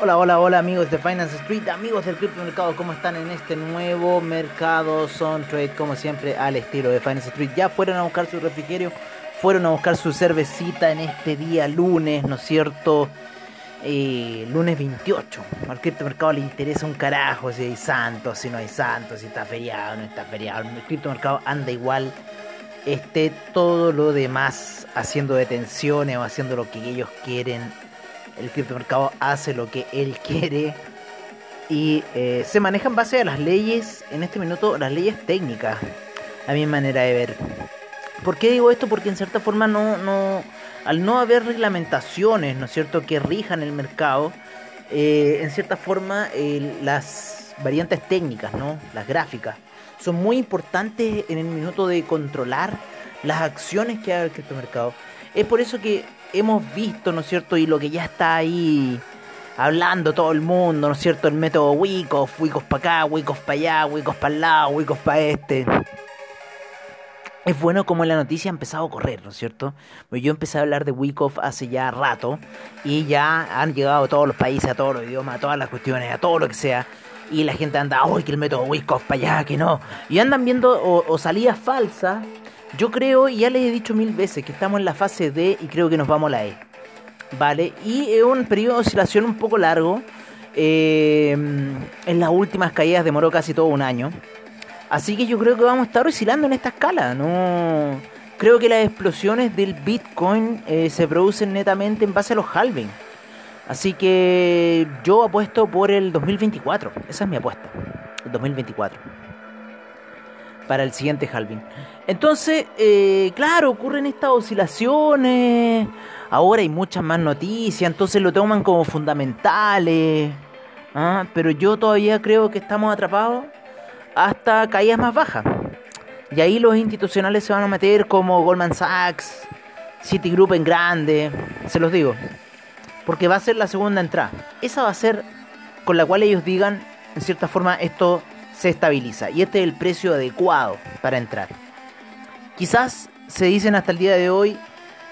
Hola, hola, hola amigos de Finance Street, amigos del criptomercado, ¿cómo están en este nuevo mercado Son Trade? Como siempre, al estilo de Finance Street. Ya fueron a buscar su refrigerio, fueron a buscar su cervecita en este día lunes, ¿no es cierto? Eh, lunes 28. Al criptomercado le interesa un carajo si hay santos, si no hay santos, si está feriado, no está feriado. El criptomercado anda igual, esté todo lo demás haciendo detenciones o haciendo lo que ellos quieren el criptomercado hace lo que él quiere y eh, se maneja en base a las leyes, en este minuto, las leyes técnicas, a mi manera de ver. ¿Por qué digo esto? Porque en cierta forma no, no, al no haber reglamentaciones, ¿no es cierto?, que rijan el mercado, eh, en cierta forma las variantes técnicas, ¿no?, las gráficas, son muy importantes en el minuto de controlar las acciones que haga el criptomercado. Es por eso que hemos visto, ¿no es cierto? Y lo que ya está ahí hablando todo el mundo, ¿no es cierto? El método Wyckoff, Wyckoff para acá, Wyckoff para allá, Wyckoff para el lado, Wyckoff para este. Es bueno como la noticia ha empezado a correr, ¿no es cierto? Pues yo empecé a hablar de Wyckoff hace ya rato y ya han llegado a todos los países, a todos los idiomas, a todas las cuestiones, a todo lo que sea. Y la gente anda, ¡ay, que el método Wyckoff para allá, que no! Y andan viendo o, o salidas falsas yo creo, y ya les he dicho mil veces, que estamos en la fase D y creo que nos vamos a la E. ¿Vale? Y es un periodo de oscilación un poco largo. Eh, en las últimas caídas demoró casi todo un año. Así que yo creo que vamos a estar oscilando en esta escala. No creo que las explosiones del Bitcoin eh, se producen netamente en base a los halving. Así que yo apuesto por el 2024. Esa es mi apuesta. El 2024 para el siguiente halving. Entonces, eh, claro, ocurren estas oscilaciones. Ahora hay muchas más noticias, entonces lo toman como fundamentales. ¿ah? Pero yo todavía creo que estamos atrapados hasta caídas más bajas. Y ahí los institucionales se van a meter como Goldman Sachs, Citigroup en grande, se los digo. Porque va a ser la segunda entrada. Esa va a ser con la cual ellos digan, en cierta forma, esto se estabiliza. Y este es el precio adecuado para entrar. Quizás se dicen hasta el día de hoy,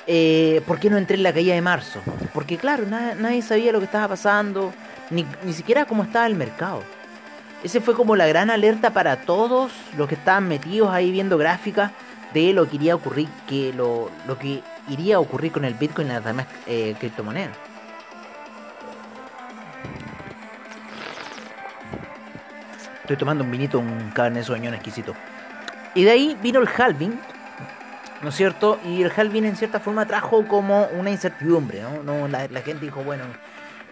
eh, ¿por qué no entré en la caída de marzo? Porque claro, nadie, sabía lo que estaba pasando, ni, ni siquiera cómo estaba el mercado. Ese fue como la gran alerta para todos los que estaban metidos ahí viendo gráficas de lo que iría a ocurrir, que lo, lo que iría a ocurrir con el Bitcoin y las demás eh, criptomonedas. Estoy tomando un vinito, un carne soñón exquisito. Y de ahí vino el halving, ¿no es cierto? Y el halving en cierta forma trajo como una incertidumbre, ¿no? la, gente dijo, bueno,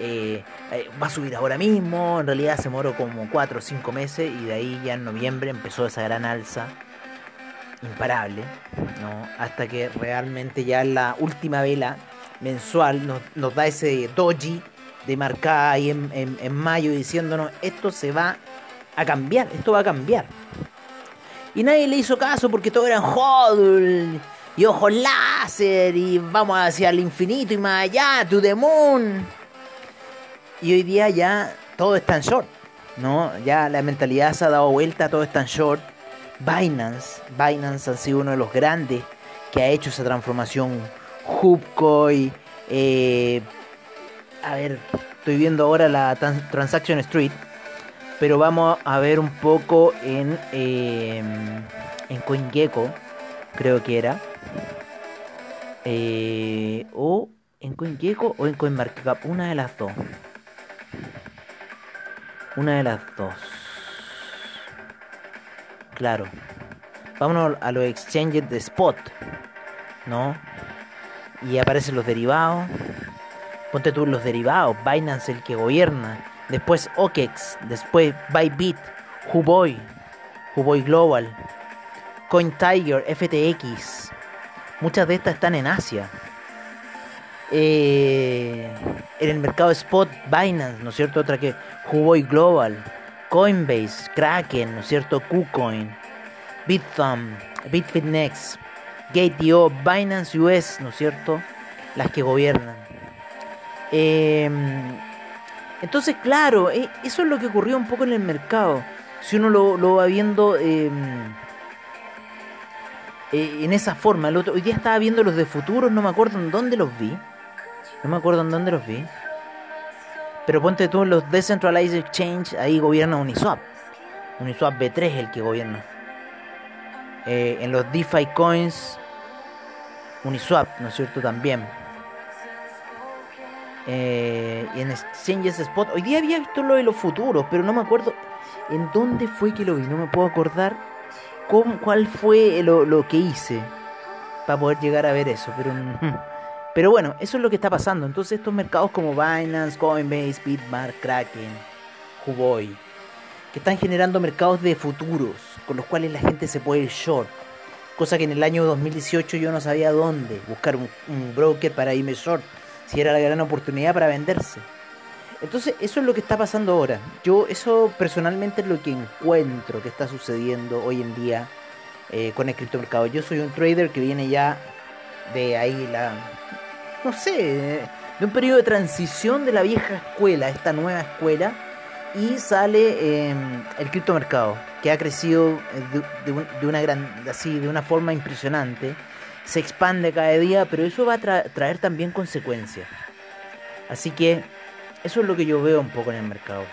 eh, eh, va a subir ahora mismo, en realidad se moró como 4 o 5 meses y de ahí ya en noviembre empezó esa gran alza imparable, ¿no? Hasta que realmente ya la última vela mensual nos, da ese doji de marcar ahí en, en mayo diciéndonos esto se va a cambiar, esto va a cambiar. Y nadie le hizo caso porque todo eran hodl y ojos láser y vamos hacia el infinito y más allá, to the moon. Y hoy día ya todo está en short, ¿no? Ya la mentalidad se ha dado vuelta, todo está en short. Binance, Binance ha sido uno de los grandes que ha hecho esa transformación. Hubcoin, eh, a ver, estoy viendo ahora la Transaction Street pero vamos a ver un poco en, eh, en CoinGecko, creo que era. Eh, o en CoinGecko o en CoinMarketCap, una de las dos. Una de las dos. Claro. Vámonos a los exchanges de spot, ¿no? Y aparecen los derivados. Ponte tú los derivados. Binance el que gobierna después OKEX, después Bybit, Huboy, Huboy Global, CoinTiger, FTX. Muchas de estas están en Asia. Eh, en el mercado spot, Binance, ¿no es cierto? Otra que Huboy Global, Coinbase, Kraken, ¿no es cierto? KuCoin, BitThumb, BitFitNext, Gate.io, Binance US, ¿no es cierto? Las que gobiernan. Eh, entonces, claro, eh, eso es lo que ocurrió un poco en el mercado. Si uno lo, va viendo em, eh, en esa forma. El otro, hoy día estaba viendo los de futuros, no me acuerdo en dónde los vi. No me acuerdo en dónde los vi. Pero ponte tú en los Decentralized Exchange, ahí gobierna Uniswap. Uniswap B3 es el que gobierna. Eh, en los DeFi Coins, Uniswap, ¿no es cierto? También. Eh, en Exchanges Spot, hoy día había visto lo de los futuros, pero no me acuerdo en dónde fue que lo vi, no me puedo acordar cómo, cuál fue lo, lo que hice para poder llegar a ver eso, pero... Pero bueno, eso es lo que está pasando. Entonces estos mercados como Binance, Coinbase, Bitmark, Kraken, Huboy, que están generando mercados de futuros, con los cuales la gente se puede ir short. Cosa que en el año 2018 yo no sabía dónde buscar un, broker para irme short, si era la gran oportunidad para venderse. Entonces eso es lo que está pasando ahora. Yo eso personalmente es lo que encuentro que está sucediendo hoy en día eh, con el criptomercado. Yo soy un trader que viene ya de ahí la no sé, de un periodo de transición de la vieja escuela esta nueva escuela y sale em, el criptomercado que ha crecido eh, de, una gran así de una forma impresionante se expande cada día pero eso va a traer también consecuencias. Así que eso es lo que yo veo un poco en el mercado.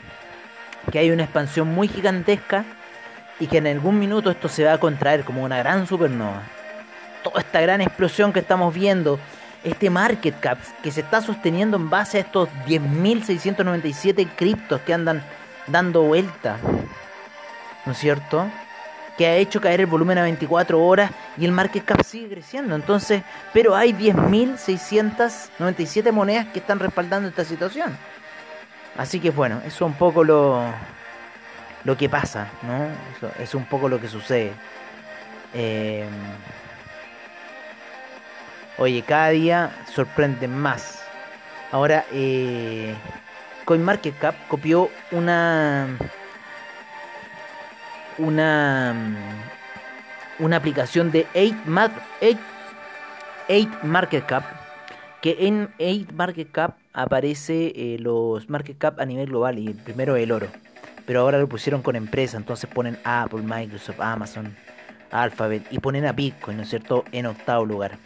Que hay una expansión muy gigantesca y que en algún minuto esto se va a contraer como una gran supernova. Toda esta gran explosión que estamos viendo este market cap que se está sosteniendo en base a estos 10.697 criptos que andan dando vuelta, ¿no es cierto? Que ha hecho caer el volumen a 24 horas y el market cap sigue creciendo. Entonces, pero hay 10.697 monedas que están respaldando esta situación. Así que bueno, eso es un poco lo, lo que pasa, ¿no? Eso es un poco lo que sucede. Eh, Oye, cada día sorprenden más. Ahora, eh, CoinMarketCap copió una una una aplicación de 8, 8, Market Cap que en 8 Market Cap aparece eh, los Market Cap a nivel global y primero el oro pero ahora lo pusieron con empresa entonces ponen Apple, Microsoft, Amazon, Alphabet y ponen a Bitcoin, ¿no es cierto?, en octavo lugar.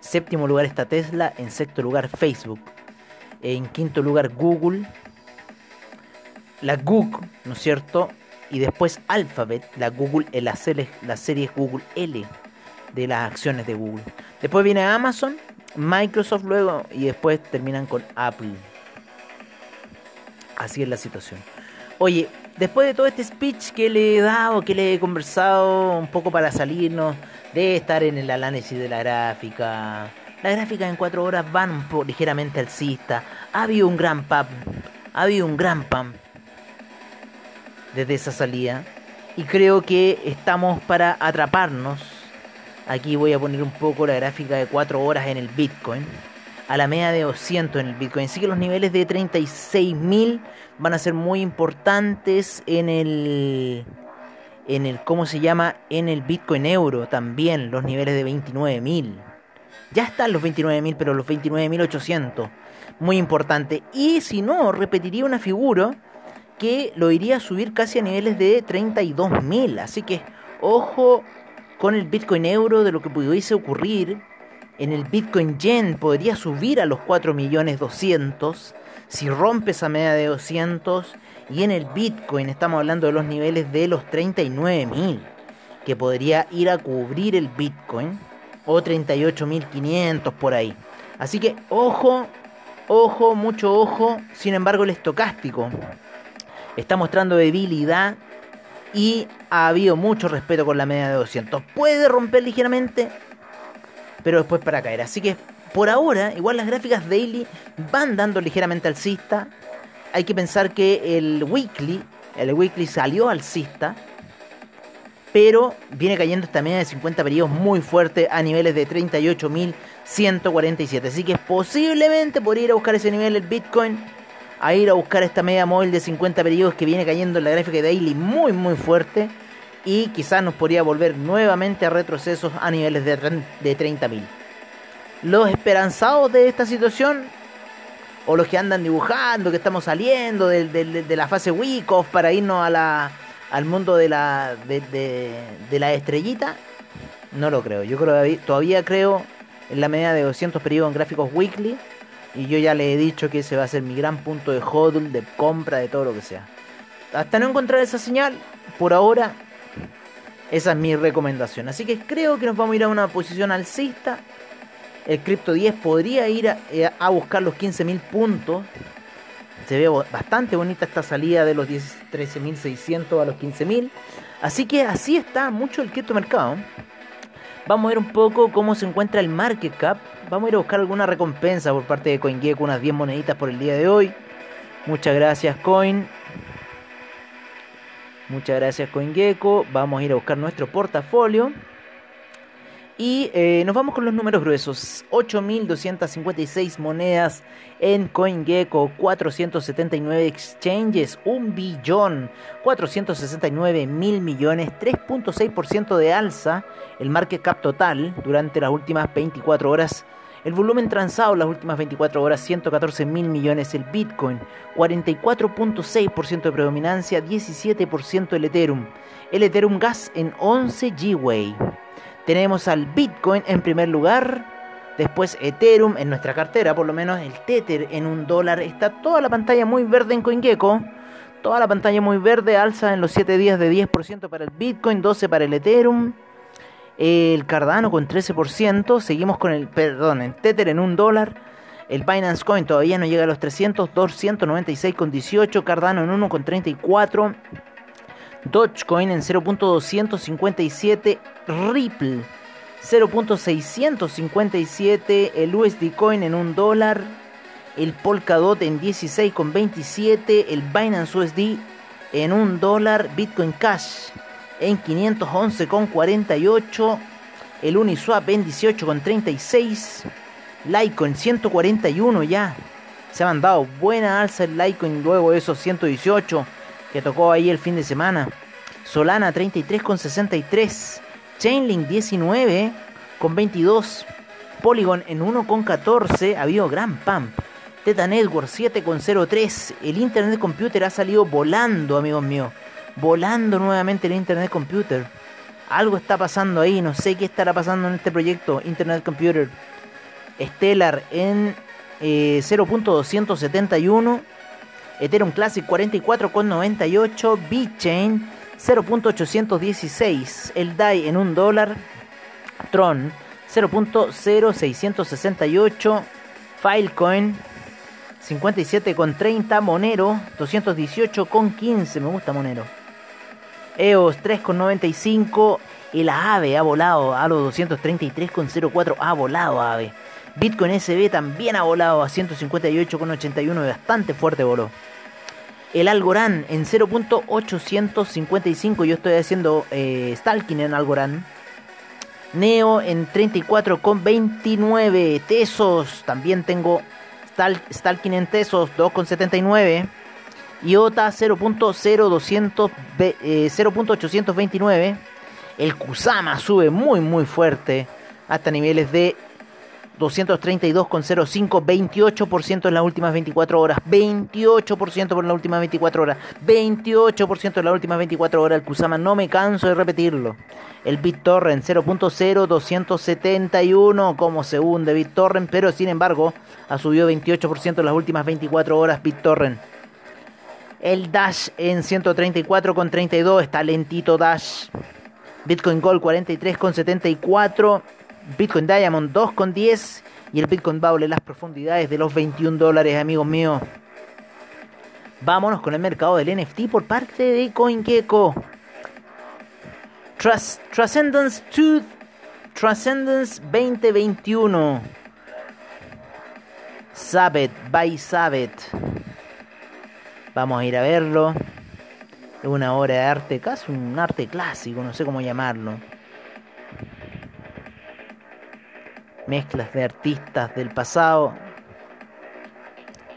Séptimo lugar está Tesla. En sexto lugar Facebook. En quinto lugar Google. La Google, ¿no es cierto? Y después Alphabet, la Google, eh, la serie, la Google L de las acciones de Google. Después viene Amazon, Microsoft luego y después terminan con Apple. Así es la situación. Oye, después de todo este speech que le he dado, que le he conversado un poco para salirnos de estar en el análisis de la gráfica. La gráfica en 4 horas van un poco ligeramente alcista. Ha habido un gran pump. Ha habido un gran pump desde esa salida. Y creo que estamos para atraparnos. Aquí voy a poner un poco la gráfica de 4 horas en el Bitcoin. A la media de 200 en el Bitcoin. Así que los niveles de 36.000 van a ser muy importantes en el en el, ¿cómo se llama? En el Bitcoin Euro también, los niveles de 29.000. Ya están los 29.000, pero los 29.800. Muy importante. Y si no, repetiría una figura que lo iría a subir casi a niveles de 32.000. Así que, ojo con el Bitcoin Euro de lo que pudiese ocurrir. En el Bitcoin Yen podría subir a los 4.200.000. Si rompe esa media de 200 y en el Bitcoin estamos hablando de los niveles de los 39.000, que podría ir a cubrir el Bitcoin, o 38.500 por ahí. Así que ojo, ojo, mucho ojo. Sin embargo, el estocástico está mostrando debilidad y ha habido mucho respeto con la media de 200. Puede romper ligeramente, pero después para caer. Así que por ahora, igual las gráficas daily van dando ligeramente alcista hay que pensar que el weekly, el weekly salió alcista, pero viene cayendo esta media de 50 periodos muy fuerte a niveles de 38.147. Así que posiblemente podría ir a buscar ese nivel el Bitcoin, a ir a buscar esta media móvil de 50 periodos que viene cayendo en la gráfica de daily muy muy fuerte y quizás nos podría volver nuevamente a retrocesos a niveles de, de 30.000. Los esperanzados de esta situación o los que andan dibujando, que estamos saliendo de, la fase week para irnos a la, al mundo de la, de, la estrellita, no lo creo. Yo creo todavía creo en la medida de 200 periodos en gráficos weekly Y yo ya le he dicho que ese va a ser mi gran punto de hodl, de compra, de todo lo que sea. Hasta no encontrar esa señal, por ahora, esa es mi recomendación. Así que creo que nos vamos a ir a una posición alcista. El Crypto 10 podría ir a, eh, buscar los 15.000 puntos. Se ve bastante bonita esta salida de los 13.600 a los 15.000. Así que así está mucho el criptomercado. Vamos a ver un poco cómo se encuentra el market cap. Vamos a ir a buscar alguna recompensa por parte de CoinGecko, unas 10 moneditas por el día de hoy. Muchas gracias Coin. Muchas gracias CoinGecko. Vamos a ir a buscar nuestro portafolio. Y eh, nos vamos con los números gruesos. 8.256 monedas en CoinGecko, 479 exchanges, 1 billón, 469 mil millones, 3.6% de alza el market cap total durante las últimas 24 horas. El volumen transado en las últimas 24 horas, 114 mil millones el Bitcoin, 44.6% de predominancia, 17% el Ethereum. El Ethereum Gas en 11 Gwei. Tenemos al Bitcoin en primer lugar. Después Ethereum en nuestra cartera, por lo menos el Tether en un dólar. Está toda la pantalla muy verde en CoinGecko. Toda la pantalla muy verde, alza en los 7 días de 10% para el Bitcoin, 12% para el Ethereum. El Cardano con 13%. Seguimos con el, perdón, el Tether en un dólar. El Binance Coin todavía no llega a los 300, 296,18. Cardano en 1,34. Dogecoin en 0.257, Ripple 0.657, el USD Coin en 1 dólar, el Polkadot en 16.27, el Binance USD en 1 dólar, Bitcoin Cash en 511.48, el Uniswap en 18.36, Litecoin 141 ya. Se ha mandado buena alza el Litecoin luego de esos 118 que tocó ahí el fin de semana. Solana 33,63. Chainlink 19 con 22. Polygon en 1,14. Ha habido gran pump. Teta Network 7,03. El Internet Computer ha salido volando, amigos míos. Volando nuevamente el Internet Computer. Algo está pasando ahí. No sé qué estará pasando en este proyecto. Internet Computer. Stellar en 0.271. Ethereum Classic 44,98, BitChain 0.816, el DAI en 1 dólar, Tron 0.0668, Filecoin 57,30, Monero 218,15, me gusta Monero. EOS 3,95, el AVE ha volado a los 233,04, ha volado AVE. Bitcoin SB también ha volado a 158,81, bastante fuerte voló. El Algorand en 0.855, yo estoy haciendo eh, en Algorand. Neo en 34,29. Tesos, también tengo Stalking en Tesos, 2,79. IOTA 0.0829. Eh, el Kusama sube muy muy fuerte hasta niveles de 232,05, 28% en las últimas 24 horas, 28% por las últimas 24 horas, 28% en las últimas 24 horas. El Kusama no me canso de repetirlo. El BitTorrent 0.0271 como se hunde BitTorrent, pero sin embargo ha subido 28% en las últimas 24 horas BitTorrent. El Dash en 134,32 está lentito Dash. Bitcoin Gold 43,74. Bitcoin Diamond 2,10 y el Bitcoin Bowl las profundidades de los 21 dólares, amigos míos. Vámonos con el mercado del NFT por parte de CoinGecko. Transcendence 2 Transcendence 2021. Sabet by Sabet. Vamos a ir a verlo. Es una obra de arte, casi un arte clásico, no sé cómo llamarlo. Mezclas de artistas del pasado.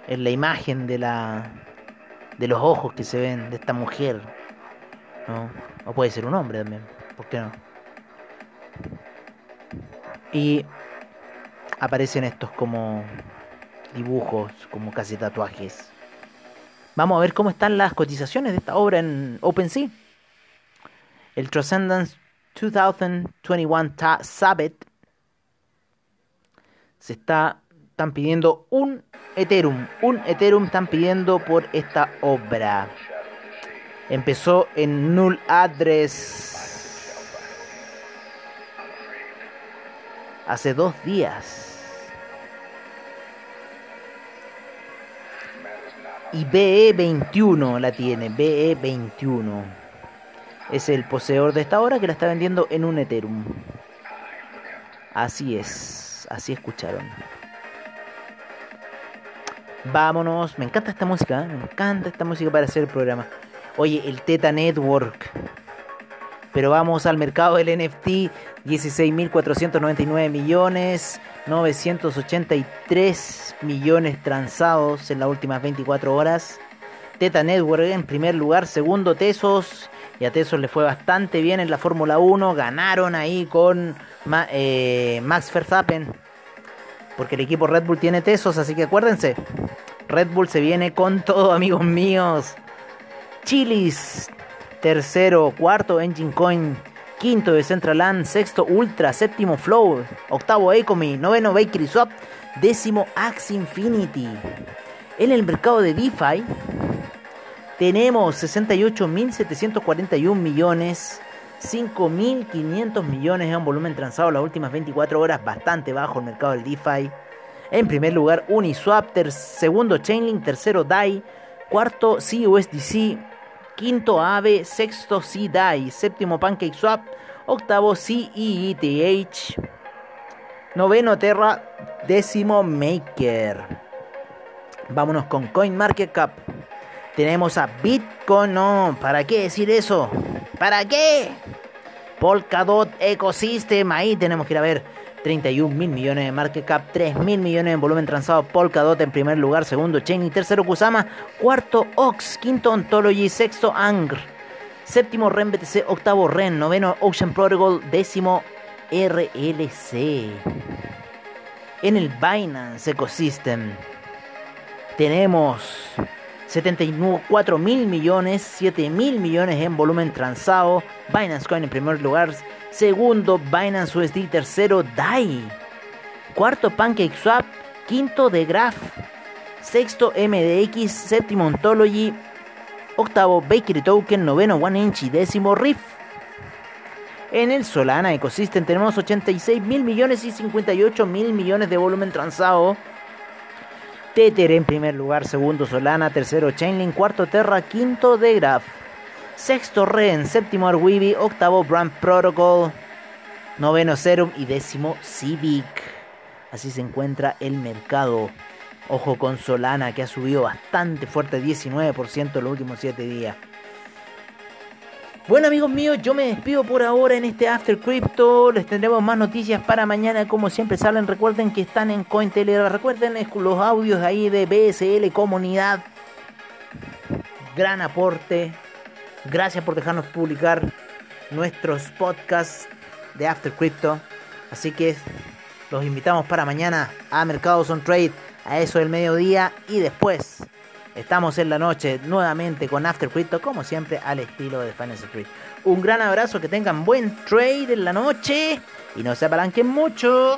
Es la imagen de la de los ojos que se ven de esta mujer. ¿no? O puede ser un hombre también, ¿por qué no? Y aparecen estos como dibujos, como casi tatuajes. Vamos a ver cómo están las cotizaciones de esta obra en OpenSea. El Transcendence 2021 Sabbath se está están pidiendo un Ethereum. Un Ethereum están pidiendo por esta obra. Empezó en Null Address hace dos días. Y BE21 la tiene, BE21. Es el poseedor de esta obra que la está vendiendo en un Ethereum. Así es, así escucharon. Vámonos, me encanta esta música, ¿eh? me encanta esta música para hacer el programa. Oye, el Teta Network. Pero vamos al mercado del NFT, 16.499 millones, 983 millones transados en las últimas 24 horas. Teta Network en primer lugar, segundo Tesos, y a Tesos le fue bastante bien en la Fórmula 1, ganaron ahí con eh, Max Verstappen, porque el equipo Red Bull tiene Tesos, así que acuérdense, Red Bull se viene con todo amigos míos. Chilis, tercero, cuarto Engine Coin, quinto de Centraland, sexto Ultra, séptimo Flow, octavo Ecomi, noveno Bakery Swap, décimo Axe Infinity. En el mercado de DeFi tenemos 68.741 millones, 5.500 millones en volumen transado las últimas 24 horas, bastante bajo el mercado del DeFi. En primer lugar Uniswap, segundo Chainlink, tercero DAI, cuarto CUSDC, quinto AVE, sexto CDAI, séptimo PancakeSwap, octavo CEETH, noveno Terra, décimo Maker. Vámonos con CoinMarketCap. Tenemos a Bitcoin, ¿para qué decir eso? ¿Para qué? Polkadot Ecosystem, ahí tenemos que ir a ver 31 mil millones de market cap, 3 mil millones en volumen transado, Polkadot en primer lugar, segundo Chain tercero Kusama, cuarto Ox, quinto Ontology, sexto Angr, séptimo REN BTC, octavo REN, noveno Ocean Protocol, décimo RLC. En el Binance Ecosystem tenemos 74 mil millones, 7 mil millones en volumen transado, Binance Coin en primer lugar, Segundo, Binance USD. Tercero, DAI. Cuarto, PancakeSwap. Quinto, The Graph. Sexto, MDX. Séptimo, Ontology. Octavo, Bakery Token. Noveno, One Inch. Y décimo, Riff. En el Solana Ecosystem tenemos 86 mil millones y 58 mil millones de volumen transado. Tether en primer lugar, segundo Solana, tercero Chainlink, cuarto Terra, quinto The Graph sexto Ren, séptimo Arweeby, octavo Brand Protocol, noveno Serum y décimo Civic. Así se encuentra el mercado. Ojo con Solana que ha subido bastante fuerte, 19% en los últimos 7 días. Bueno amigos míos, yo me despido por ahora en este After Crypto. Les tendremos más noticias para mañana. Como siempre salen, recuerden que están en Cointelegraph. Recuerden los audios ahí de BSL Comunidad. Gran aporte Gracias por dejarnos publicar nuestros podcasts de After Crypto. Así que los invitamos para mañana a Mercados on Trade a eso del mediodía y después estamos en la noche nuevamente con After Crypto como siempre al estilo de Finance Street. Un gran abrazo, que tengan buen trade en la noche y no se apalanquen mucho.